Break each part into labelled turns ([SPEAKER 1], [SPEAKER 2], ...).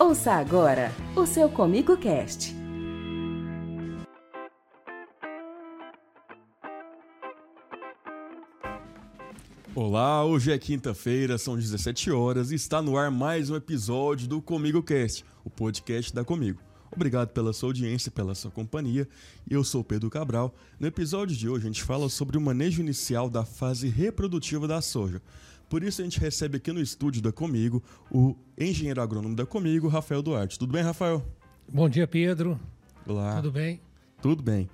[SPEAKER 1] Ouça agora o seu Comigo Cast.
[SPEAKER 2] Olá, hoje é quinta-feira, são 17 horas e está no ar mais um episódio do Comigo Cast, o podcast da Comigo. Obrigado pela sua audiência, pela sua companhia. Eu sou Pedro Cabral. No episódio de hoje a gente fala sobre o manejo inicial da fase reprodutiva da soja. Por isso a gente recebe aqui no estúdio da Comigo o engenheiro agrônomo da Comigo, Rafael Duarte. Tudo bem, Rafael?
[SPEAKER 3] Bom dia, Pedro.
[SPEAKER 2] Olá.
[SPEAKER 3] Tudo bem?
[SPEAKER 2] Tudo bem.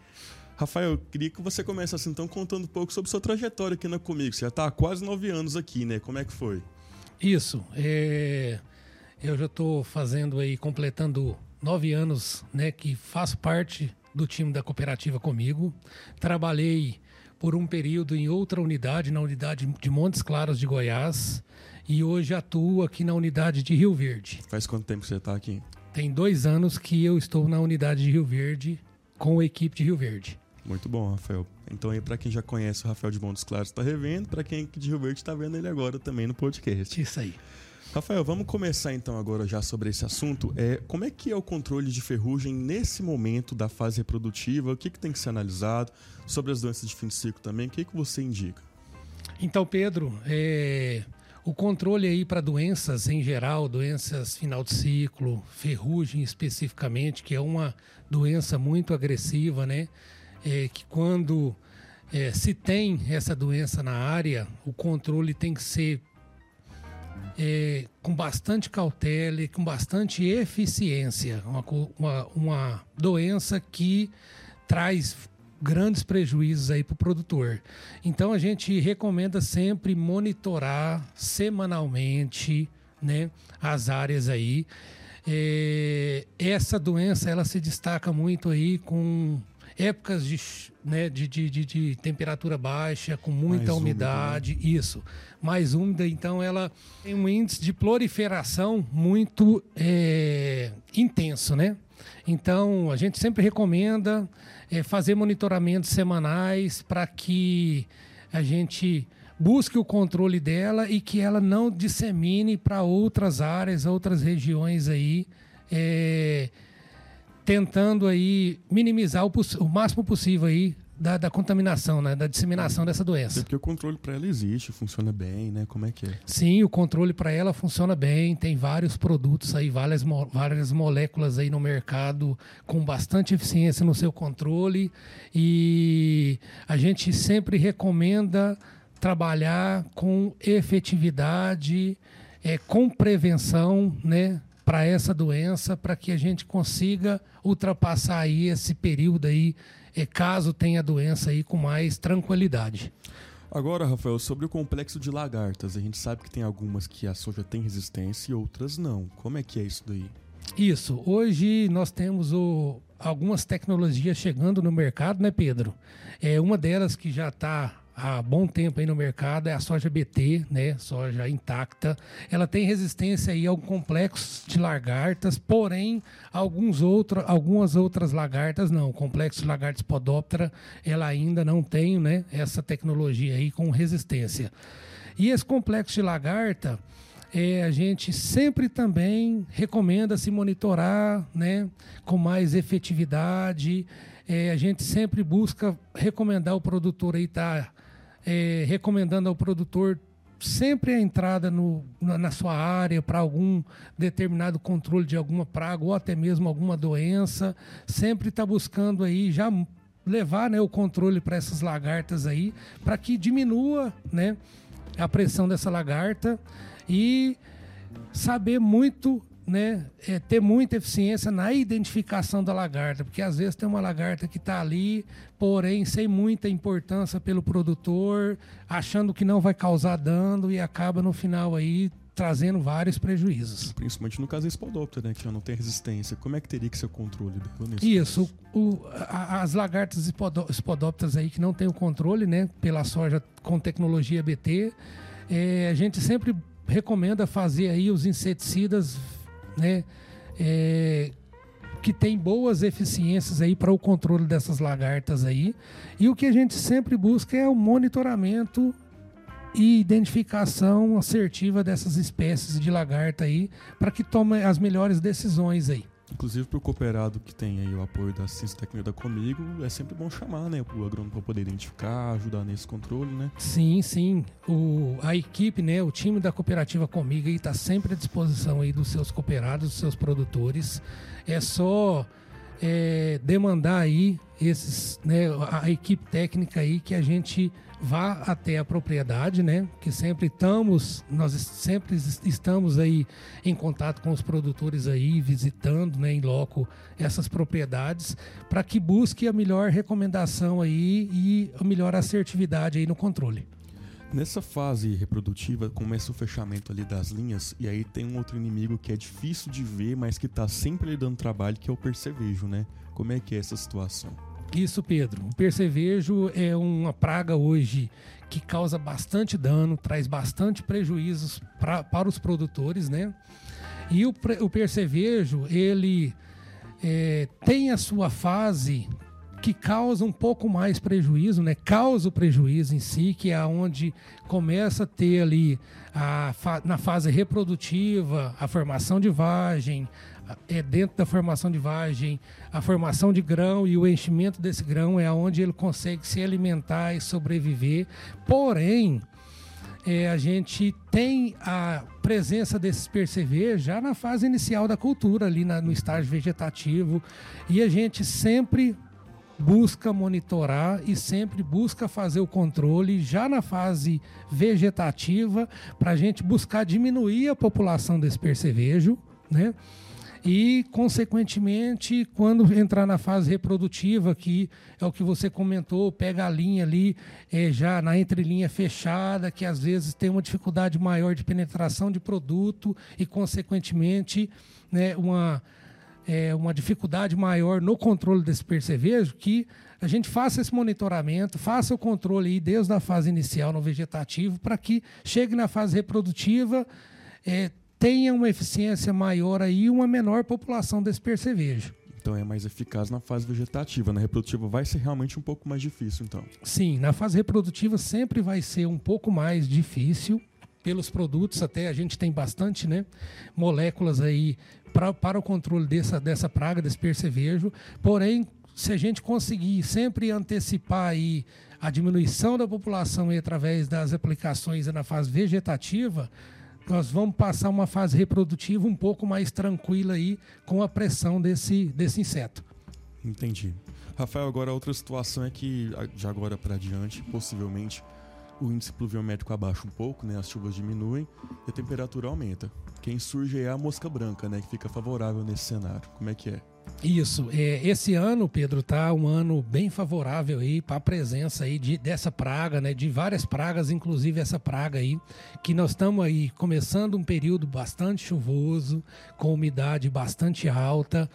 [SPEAKER 2] Rafael, eu queria que você começasse então contando um pouco sobre sua trajetória aqui na Comigo. Você já está há quase nove anos aqui, né? Como é que foi?
[SPEAKER 3] Isso. É... Eu já estou fazendo aí, completando nove anos, né? Que faço parte do time da cooperativa comigo. Trabalhei por um período em outra unidade, na unidade de Montes Claros de Goiás, e hoje atuo aqui na unidade de Rio Verde.
[SPEAKER 2] Faz quanto tempo você está aqui?
[SPEAKER 3] Tem dois anos que eu estou na unidade de Rio Verde com a equipe de Rio Verde.
[SPEAKER 2] Muito bom, Rafael. Então aí para quem já conhece o Rafael de Montes Claros está revendo, para quem é de Rio Verde está vendo ele agora também no podcast.
[SPEAKER 3] Isso aí.
[SPEAKER 2] Rafael, vamos começar então agora já sobre esse assunto. É, como é que é o controle de ferrugem nesse momento da fase reprodutiva? O que, que tem que ser analisado? Sobre as doenças de fim de ciclo também, o que, que você indica?
[SPEAKER 3] Então, Pedro, é, o controle aí para doenças em geral, doenças final de ciclo, ferrugem especificamente, que é uma doença muito agressiva, né? É, que quando é, se tem essa doença na área, o controle tem que ser é, com bastante cautela e com bastante eficiência. Uma, uma, uma doença que traz grandes prejuízos aí para o produtor. Então a gente recomenda sempre monitorar semanalmente né, as áreas aí. É, essa doença ela se destaca muito aí com épocas de, né, de, de, de, de temperatura baixa, com muita mais umidade, úmida, né? isso, mais úmida, então ela tem um índice de proliferação muito é, intenso, né? Então a gente sempre recomenda é, fazer monitoramentos semanais para que a gente busque o controle dela e que ela não dissemine para outras áreas, outras regiões aí. É, tentando aí minimizar o, o máximo possível aí da, da, contaminação, né? da disseminação dessa doença.
[SPEAKER 2] Porque o controle para ela existe, funciona bem, né? Como é que é?
[SPEAKER 3] Sim, o controle para ela funciona bem. Tem vários produtos aí, várias, várias moléculas aí no mercado com bastante eficiência no seu controle. E a gente sempre recomenda trabalhar com efetividade, é, com prevenção, né? Para essa doença, para que a gente consiga ultrapassar aí esse período aí, é, caso tenha doença aí com mais tranquilidade.
[SPEAKER 2] Agora, Rafael, sobre o complexo de lagartas, a gente sabe que tem algumas que a soja tem resistência e outras não. Como é que é isso daí?
[SPEAKER 3] Isso. Hoje nós temos o, algumas tecnologias chegando no mercado, né, Pedro? É uma delas que já está há bom tempo aí no mercado é a soja BT, né? Soja intacta. Ela tem resistência aí ao complexo de lagartas, porém alguns outro, algumas outras lagartas não. O complexo de lagartas podóptera, ela ainda não tem, né? Essa tecnologia aí com resistência. E esse complexo de lagarta, é, a gente sempre também recomenda se monitorar, né? Com mais efetividade. É, a gente sempre busca recomendar o produtor aí estar tá é, recomendando ao produtor sempre a entrada no, na, na sua área para algum determinado controle de alguma praga ou até mesmo alguma doença, sempre está buscando aí já levar né, o controle para essas lagartas aí, para que diminua né, a pressão dessa lagarta e saber muito né, é, ter muita eficiência na identificação da lagarta, porque às vezes tem uma lagarta que está ali, porém sem muita importância pelo produtor, achando que não vai causar dano e acaba no final aí trazendo vários prejuízos.
[SPEAKER 2] Principalmente no caso da Spodoptera, né, que já não tem resistência. Como é que teria que ser o controle?
[SPEAKER 3] Isso, o, a, as lagartas Spodopteras aí que não tem o controle, né, pela soja com tecnologia BT, é, a gente sempre recomenda fazer aí os inseticidas né? É, que tem boas eficiências aí para o controle dessas lagartas aí. E o que a gente sempre busca é o monitoramento e identificação assertiva dessas espécies de lagarta aí, para que tome as melhores decisões aí.
[SPEAKER 2] Inclusive para o cooperado que tem aí o apoio da ciência técnica Comigo, é sempre bom chamar, né, o agrônomo para poder identificar, ajudar nesse controle, né?
[SPEAKER 3] Sim, sim. O, a equipe, né, o time da cooperativa Comigo está sempre à disposição aí dos seus cooperados, dos seus produtores. É só é, demandar aí esses, né, a equipe técnica aí que a gente vá até a propriedade, né? Que sempre estamos, nós sempre estamos aí em contato com os produtores aí, visitando, né, em loco essas propriedades, para que busque a melhor recomendação aí e a melhor assertividade aí no controle.
[SPEAKER 2] Nessa fase reprodutiva começa o fechamento ali das linhas e aí tem um outro inimigo que é difícil de ver, mas que está sempre lhe dando trabalho, que é o percevejo, né? Como é que é essa situação?
[SPEAKER 3] Isso, Pedro. O percevejo é uma praga hoje que causa bastante dano, traz bastante prejuízos pra, para os produtores, né? E o, o percevejo, ele é, tem a sua fase que causa um pouco mais prejuízo, né? Causa o prejuízo em si, que é onde começa a ter ali a, na fase reprodutiva a formação de vagem, é dentro da formação de vagem, a formação de grão e o enchimento desse grão é onde ele consegue se alimentar e sobreviver. Porém, é, a gente tem a presença desses percevejos já na fase inicial da cultura, ali na, no estágio vegetativo, e a gente sempre busca monitorar e sempre busca fazer o controle já na fase vegetativa para a gente buscar diminuir a população desse percevejo, né? E, consequentemente, quando entrar na fase reprodutiva, que é o que você comentou, pega a linha ali é, já na entrelinha fechada, que às vezes tem uma dificuldade maior de penetração de produto e, consequentemente, né, uma, é, uma dificuldade maior no controle desse percevejo, que a gente faça esse monitoramento, faça o controle aí desde a fase inicial no vegetativo, para que chegue na fase reprodutiva. É, tenha uma eficiência maior aí e uma menor população desse percevejo.
[SPEAKER 2] Então é mais eficaz na fase vegetativa. Na reprodutiva vai ser realmente um pouco mais difícil, então.
[SPEAKER 3] Sim, na fase reprodutiva sempre vai ser um pouco mais difícil pelos produtos, até a gente tem bastante né, moléculas aí pra, para o controle dessa, dessa praga, desse percevejo. Porém, se a gente conseguir sempre antecipar aí a diminuição da população aí, através das aplicações na fase vegetativa, nós vamos passar uma fase reprodutiva um pouco mais tranquila aí com a pressão desse, desse inseto.
[SPEAKER 2] Entendi. Rafael, agora outra situação é que, de agora para diante, possivelmente o índice pluviométrico abaixa um pouco, né? As chuvas diminuem e a temperatura aumenta. Quem surge é a mosca branca, né? Que fica favorável nesse cenário. Como é que é?
[SPEAKER 3] Isso. É, esse ano, Pedro, tá um ano bem favorável aí para a presença aí de, dessa praga, né? De várias pragas, inclusive essa praga aí, que nós estamos aí começando um período bastante chuvoso, com umidade bastante alta.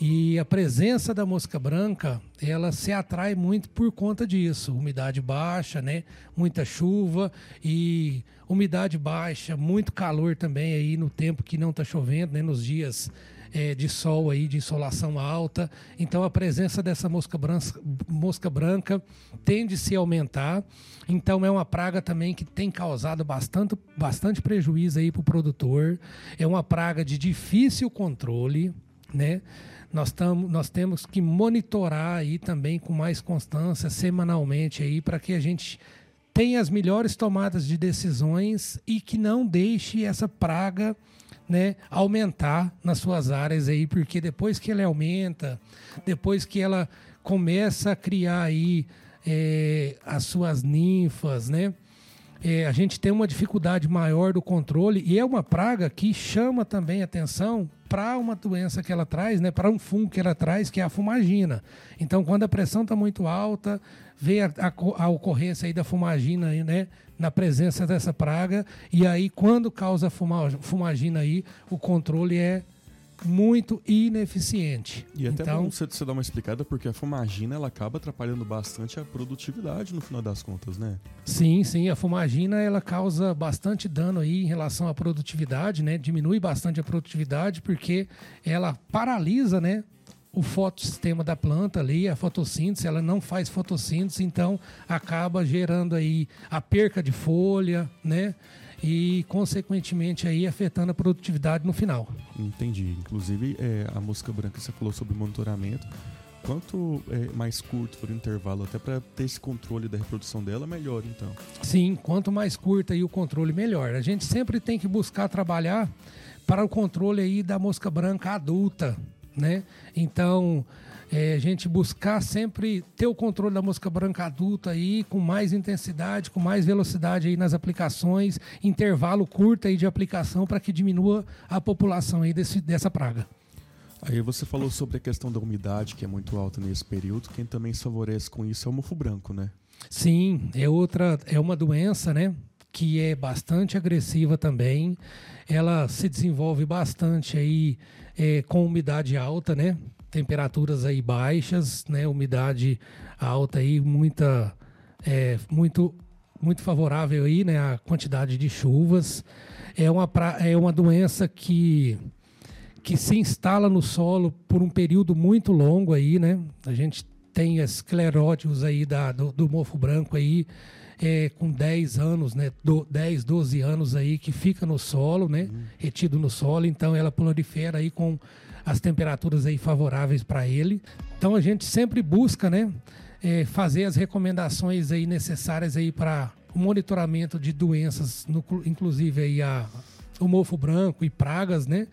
[SPEAKER 3] E a presença da mosca branca, ela se atrai muito por conta disso. Umidade baixa, né? Muita chuva e umidade baixa, muito calor também aí no tempo que não está chovendo, né? Nos dias é, de sol aí, de insolação alta. Então a presença dessa mosca branca, mosca branca tende a se aumentar. Então é uma praga também que tem causado bastante, bastante prejuízo aí para o produtor. É uma praga de difícil controle, né? Nós, tamo, nós temos que monitorar aí também com mais constância, semanalmente aí, para que a gente tenha as melhores tomadas de decisões e que não deixe essa praga né, aumentar nas suas áreas aí, porque depois que ela aumenta, depois que ela começa a criar aí é, as suas ninfas, né? É, a gente tem uma dificuldade maior do controle e é uma praga que chama também atenção para uma doença que ela traz, né, para um fungo que ela traz, que é a fumagina. Então, quando a pressão está muito alta, vê a, a, a, ocorrência aí da fumagina, né, na presença dessa praga, e aí quando causa fuma, fumagina aí, o controle é muito ineficiente.
[SPEAKER 2] E até então, bom você, você dar uma explicada, porque a fumagina ela acaba atrapalhando bastante a produtividade no final das contas, né?
[SPEAKER 3] Sim, sim, a fumagina ela causa bastante dano aí em relação à produtividade, né? Diminui bastante a produtividade porque ela paralisa, né? O fotossistema da planta ali, a fotossíntese, ela não faz fotossíntese, então acaba gerando aí a perca de folha, né? E, consequentemente, aí afetando a produtividade no final.
[SPEAKER 2] Entendi. Inclusive, é, a mosca branca, você falou sobre monitoramento. Quanto é, mais curto for o intervalo, até para ter esse controle da reprodução dela, melhor, então.
[SPEAKER 3] Sim, quanto mais curta aí o controle, melhor. A gente sempre tem que buscar trabalhar para o controle aí da mosca branca adulta, né? Então, é, a gente buscar sempre ter o controle da mosca branca adulta aí com mais intensidade, com mais velocidade aí nas aplicações, intervalo curto aí de aplicação para que diminua a população aí desse, dessa praga.
[SPEAKER 2] Aí você falou sobre a questão da umidade, que é muito alta nesse período. Quem também se favorece com isso é o mofo branco, né?
[SPEAKER 3] Sim, é outra, é uma doença, né? Que é bastante agressiva também. Ela se desenvolve bastante aí é, com umidade alta, né? Temperaturas aí baixas, né? Umidade alta aí, muita, é, muito, muito favorável aí, né? A quantidade de chuvas. É uma, pra, é uma doença que que se instala no solo por um período muito longo aí, né? A gente tem esclerótios aí da, do, do mofo branco aí, é, com 10 anos, né, do, 10, 12 anos aí, que fica no solo, né, uhum. retido no solo, então ela prolifera aí com as temperaturas aí favoráveis para ele. Então a gente sempre busca, né, é, fazer as recomendações aí necessárias aí para o monitoramento de doenças, no, inclusive aí a, o mofo branco e pragas, né,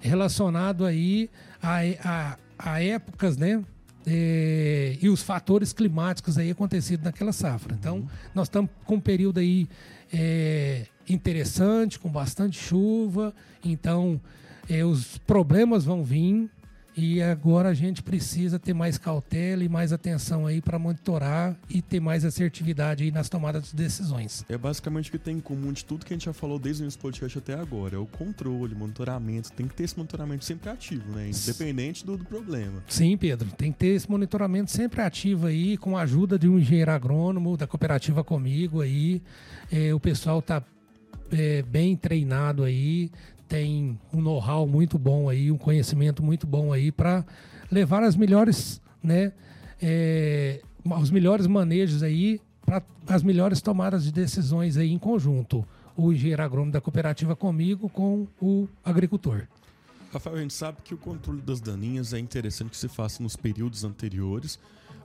[SPEAKER 3] relacionado aí a, a, a épocas, né, é, e os fatores climáticos aí acontecidos naquela safra. Então, uhum. nós estamos com um período aí é, interessante, com bastante chuva. Então, é, os problemas vão vir, e agora a gente precisa ter mais cautela e mais atenção aí para monitorar e ter mais assertividade aí nas tomadas de decisões.
[SPEAKER 2] É basicamente o que tem em comum de tudo que a gente já falou desde o início do podcast até agora. É o controle, monitoramento. Tem que ter esse monitoramento sempre ativo, né? Independente do, do problema.
[SPEAKER 3] Sim, Pedro. Tem que ter esse monitoramento sempre ativo aí, com a ajuda de um engenheiro agrônomo da cooperativa comigo aí. É, o pessoal tá é, bem treinado aí, tem um know-how muito bom aí, um conhecimento muito bom aí para levar as melhores, né, é, os melhores manejos aí para as melhores tomadas de decisões aí em conjunto. O engenheiro agrônomo da cooperativa comigo com o agricultor.
[SPEAKER 2] Rafael, a gente sabe que o controle das daninhas é interessante que se faça nos períodos anteriores,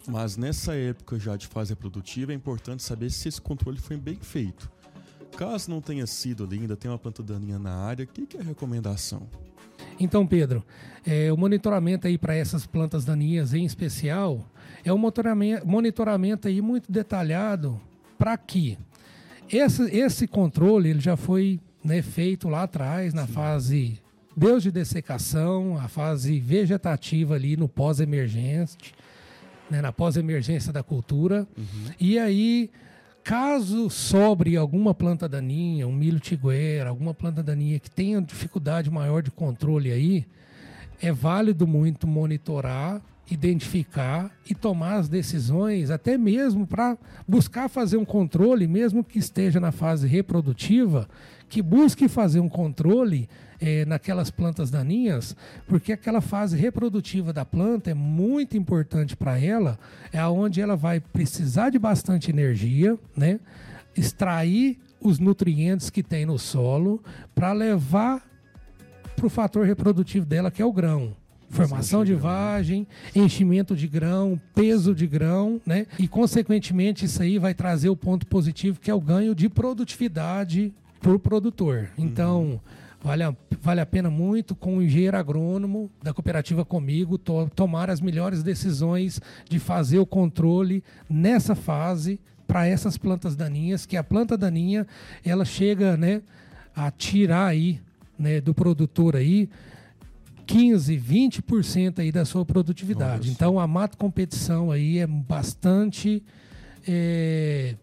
[SPEAKER 2] mas nessa época já de fase reprodutiva é importante saber se esse controle foi bem feito. Caso não tenha sido ali, ainda tem uma planta daninha na área, o que, que, é a recomendação?
[SPEAKER 3] Então, Pedro, é, o monitoramento aí para essas plantas daninhas em especial é um monitoramento, monitoramento aí muito detalhado para que esse, esse controle ele já foi né, feito lá atrás, na Sim. fase Deus de dessecação, a fase vegetativa ali no pós-emergente, né, na pós-emergência da cultura. Uhum. E aí Caso sobre alguma planta daninha, um milho tigueira, alguma planta daninha que tenha dificuldade maior de controle aí, é válido muito monitorar, identificar e tomar as decisões, até mesmo para buscar fazer um controle, mesmo que esteja na fase reprodutiva, que busque fazer um controle é, naquelas plantas daninhas, porque aquela fase reprodutiva da planta é muito importante para ela, é onde ela vai precisar de bastante energia, né? extrair os nutrientes que tem no solo para levar para o fator reprodutivo dela, que é o grão. Formação de vagem, enchimento de grão, peso de grão, né? E, consequentemente, isso aí vai trazer o ponto positivo, que é o ganho de produtividade para o produtor. Então, uhum. vale, a, vale a pena muito com o engenheiro agrônomo da cooperativa comigo to, tomar as melhores decisões de fazer o controle nessa fase para essas plantas daninhas, que a planta daninha ela chega né, a tirar aí né, do produtor aí 15, 20% aí da sua produtividade. Nossa. Então a mato competição aí é bastante é,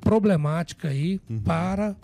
[SPEAKER 3] problemática aí uhum. para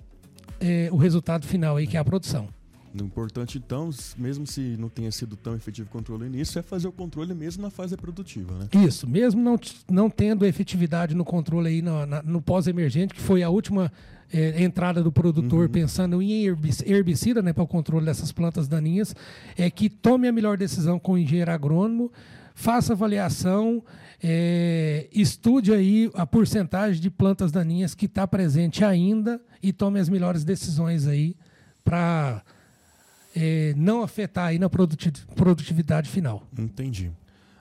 [SPEAKER 3] é, o resultado final aí, que é a produção.
[SPEAKER 2] O importante, então, mesmo se não tenha sido tão efetivo o controle início, é fazer o controle mesmo na fase reprodutiva, né?
[SPEAKER 3] Isso, mesmo não, não tendo efetividade no controle aí no, no pós-emergente, que foi a última é, entrada do produtor uhum. pensando em herbicida né, para o controle dessas plantas daninhas, é que tome a melhor decisão com o engenheiro agrônomo, faça avaliação, é, estude aí a porcentagem de plantas daninhas que está presente ainda e tome as melhores decisões aí para é, não afetar aí na produtividade final.
[SPEAKER 2] Entendi.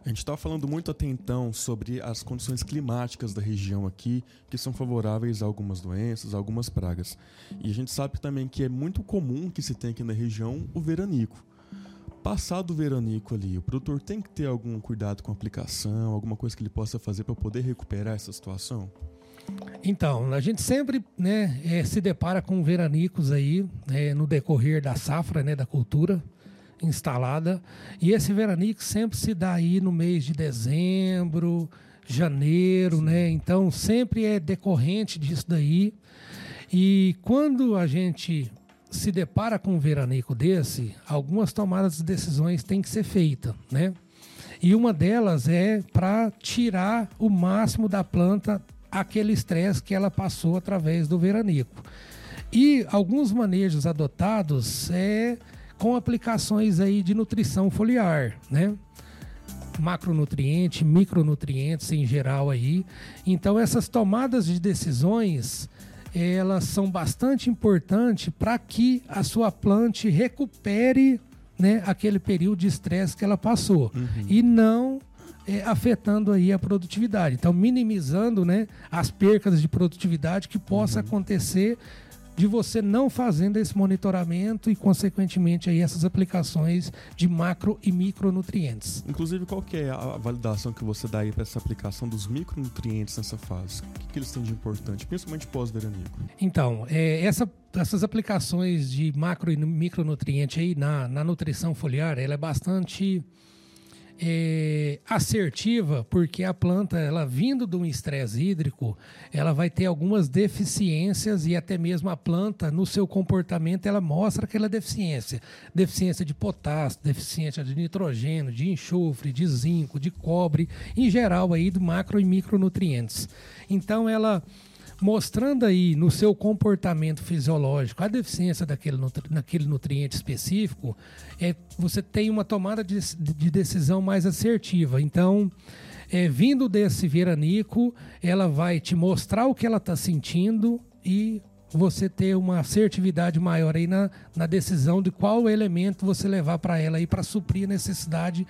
[SPEAKER 2] A gente estava falando muito até então sobre as condições climáticas da região aqui, que são favoráveis a algumas doenças, a algumas pragas. E a gente sabe também que é muito comum que se tenha aqui na região o veranico. Passado o veranico ali, o produtor tem que ter algum cuidado com a aplicação, alguma coisa que ele possa fazer para poder recuperar essa situação?
[SPEAKER 3] Então, a gente sempre né, é, se depara com veranicos aí é, no decorrer da safra, né, da cultura instalada. E esse veranico sempre se dá aí no mês de dezembro, janeiro, Sim. né? Então sempre é decorrente disso daí. E quando a gente se depara com um veranico desse, algumas tomadas de decisões têm que ser feitas, né? E uma delas é para tirar o máximo da planta aquele estresse que ela passou através do veranico. E alguns manejos adotados é com aplicações aí de nutrição foliar, né? Macronutrientes, micronutrientes em geral aí. Então essas tomadas de decisões elas são bastante importantes para que a sua planta recupere né, aquele período de estresse que ela passou uhum. e não é, afetando aí a produtividade. Então, minimizando né, as percas de produtividade que possa uhum. acontecer de você não fazendo esse monitoramento e, consequentemente, aí essas aplicações de macro e micronutrientes.
[SPEAKER 2] Inclusive, qual que é a validação que você dá aí para essa aplicação dos micronutrientes nessa fase? O que, que eles têm de importante, principalmente pós-veranico?
[SPEAKER 3] Então, é, essa, essas aplicações de macro e micronutriente aí na, na nutrição foliar, ela é bastante é, assertiva, porque a planta, ela vindo de um estresse hídrico, ela vai ter algumas deficiências e até mesmo a planta, no seu comportamento, ela mostra aquela deficiência. Deficiência de potássio, deficiência de nitrogênio, de enxofre, de zinco, de cobre, em geral aí do macro e micronutrientes. Então ela mostrando aí no seu comportamento fisiológico a deficiência daquele, nutri naquele nutriente específico, é, você tem uma tomada de, de decisão mais assertiva. Então, é, vindo desse veranico, ela vai te mostrar o que ela está sentindo e você ter uma assertividade maior aí na, na decisão de qual elemento você levar para ela aí para suprir a necessidade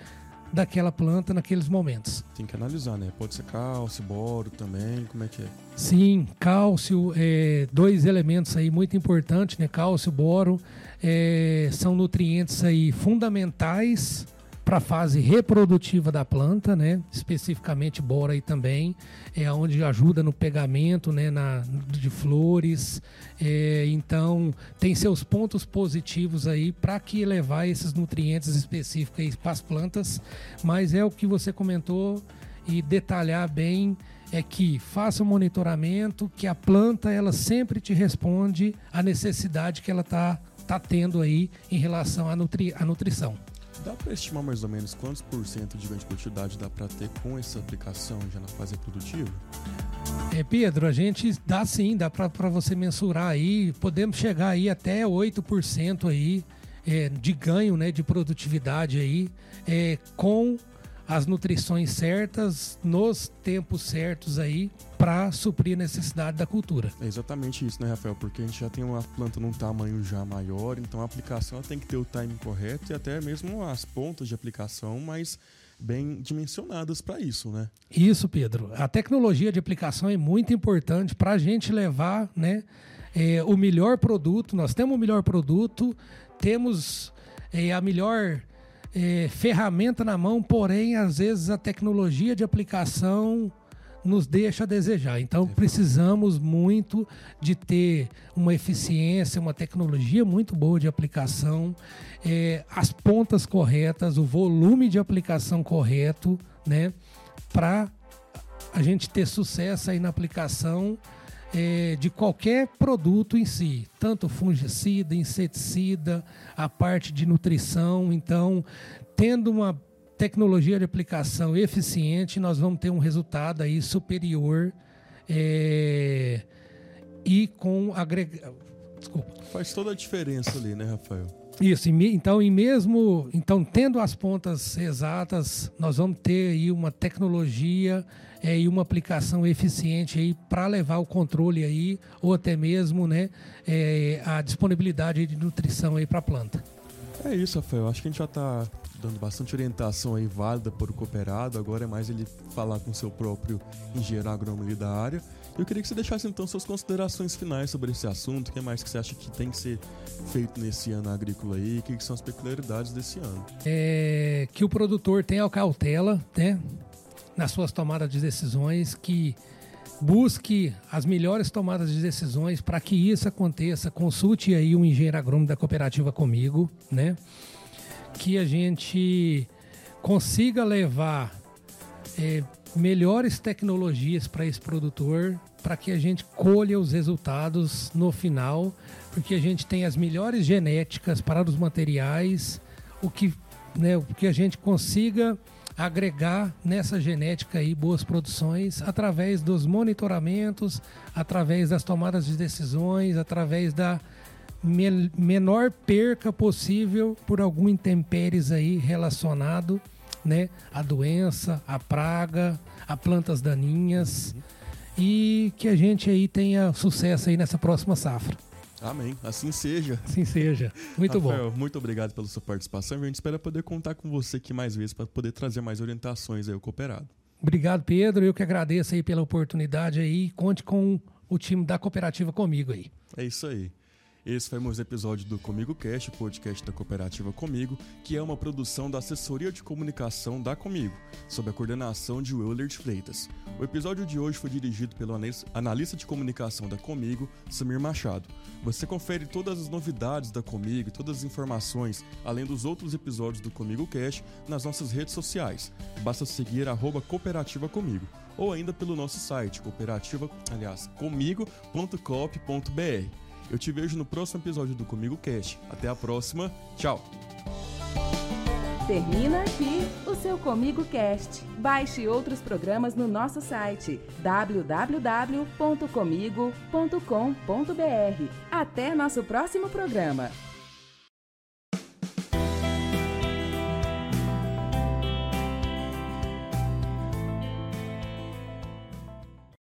[SPEAKER 3] daquela planta naqueles momentos.
[SPEAKER 2] Tem que analisar, né? Pode ser cálcio, boro também, como é que é?
[SPEAKER 3] Sim, cálcio, é, dois elementos aí muito importantes, né? Cálcio, boro, é, são nutrientes aí fundamentais para a fase reprodutiva da planta, né? Especificamente bora aí também, é onde ajuda no pegamento, né? Na, de flores. É, então tem seus pontos positivos aí para que levar esses nutrientes específicos para as plantas, mas é o que você comentou e detalhar bem é que faça o monitoramento, que a planta ela sempre te responde a necessidade que ela está tá tendo aí em relação à, nutri à nutrição.
[SPEAKER 2] Dá para estimar mais ou menos quantos por cento de ganho de produtividade dá para ter com essa aplicação já na fase reprodutiva?
[SPEAKER 3] É, Pedro, a gente dá sim, dá para você mensurar aí, podemos chegar aí até 8% aí é, de ganho né, de produtividade aí é, com as nutrições certas nos tempos certos aí para suprir a necessidade da cultura.
[SPEAKER 2] É exatamente isso, né, Rafael? Porque a gente já tem uma planta num tamanho já maior, então a aplicação tem que ter o timing correto e até mesmo as pontas de aplicação mais bem dimensionadas para isso, né?
[SPEAKER 3] Isso, Pedro. A tecnologia de aplicação é muito importante para a gente levar, né, é, o melhor produto. Nós temos o melhor produto, temos é, a melhor é, ferramenta na mão, porém, às vezes a tecnologia de aplicação nos deixa a desejar. Então precisamos muito de ter uma eficiência, uma tecnologia muito boa de aplicação, é, as pontas corretas, o volume de aplicação correto, né, para a gente ter sucesso aí na aplicação é, de qualquer produto em si, tanto fungicida, inseticida, a parte de nutrição. Então, tendo uma tecnologia de aplicação eficiente, nós vamos ter um resultado aí superior é, e com agrega...
[SPEAKER 2] Desculpa. Faz toda a diferença ali, né, Rafael?
[SPEAKER 3] Isso, então, e mesmo então tendo as pontas exatas, nós vamos ter aí uma tecnologia é, e uma aplicação eficiente aí para levar o controle aí, ou até mesmo né, é, a disponibilidade de nutrição aí para a planta.
[SPEAKER 2] É isso, Rafael. Acho que a gente já está dando bastante orientação aí válida para o cooperado. Agora é mais ele falar com o seu próprio engenheiro agrônomo da área. Eu queria que você deixasse então suas considerações finais sobre esse assunto. O que mais que você acha que tem que ser feito nesse ano agrícola aí? O que, são as peculiaridades desse ano?
[SPEAKER 3] É que o produtor tenha cautela, né? Nas suas tomadas de decisões, que busque as melhores tomadas de decisões para que isso aconteça. Consulte aí um engenheiro agrônomo da cooperativa comigo, né? que a gente consiga levar é, melhores tecnologias para esse produtor, para que a gente colha os resultados no final, porque a gente tem as melhores genéticas para os materiais, o que, né, o que a gente consiga agregar nessa genética aí boas produções através dos monitoramentos, através das tomadas de decisões, através da me menor perca possível por algum intempéries aí relacionado, né, à doença, à praga, a plantas daninhas uhum. e que a gente aí tenha sucesso aí nessa próxima safra.
[SPEAKER 2] Amém. Assim seja.
[SPEAKER 3] Assim seja. Muito
[SPEAKER 2] Rafael,
[SPEAKER 3] bom.
[SPEAKER 2] Muito obrigado pela sua participação. A gente espera poder contar com você aqui mais vezes para poder trazer mais orientações aí ao cooperado.
[SPEAKER 3] Obrigado, Pedro. Eu que agradeço aí pela oportunidade aí. Conte com o time da cooperativa comigo aí.
[SPEAKER 2] É isso aí. Esse foi mais um episódio do Comigo Cast, podcast da cooperativa Comigo, que é uma produção da assessoria de comunicação da Comigo, sob a coordenação de Willard Freitas. O episódio de hoje foi dirigido pelo analista de comunicação da Comigo, Samir Machado. Você confere todas as novidades da Comigo, todas as informações, além dos outros episódios do Comigo Cast, nas nossas redes sociais. Basta seguir arroba cooperativa comigo ou ainda pelo nosso site cooperativa, aliás, comigo.cop.br. Eu te vejo no próximo episódio do Comigo Cast. Até a próxima. Tchau.
[SPEAKER 1] Termina aqui o seu Comigo Cast. Baixe outros programas no nosso site www.comigo.com.br. Até nosso próximo programa.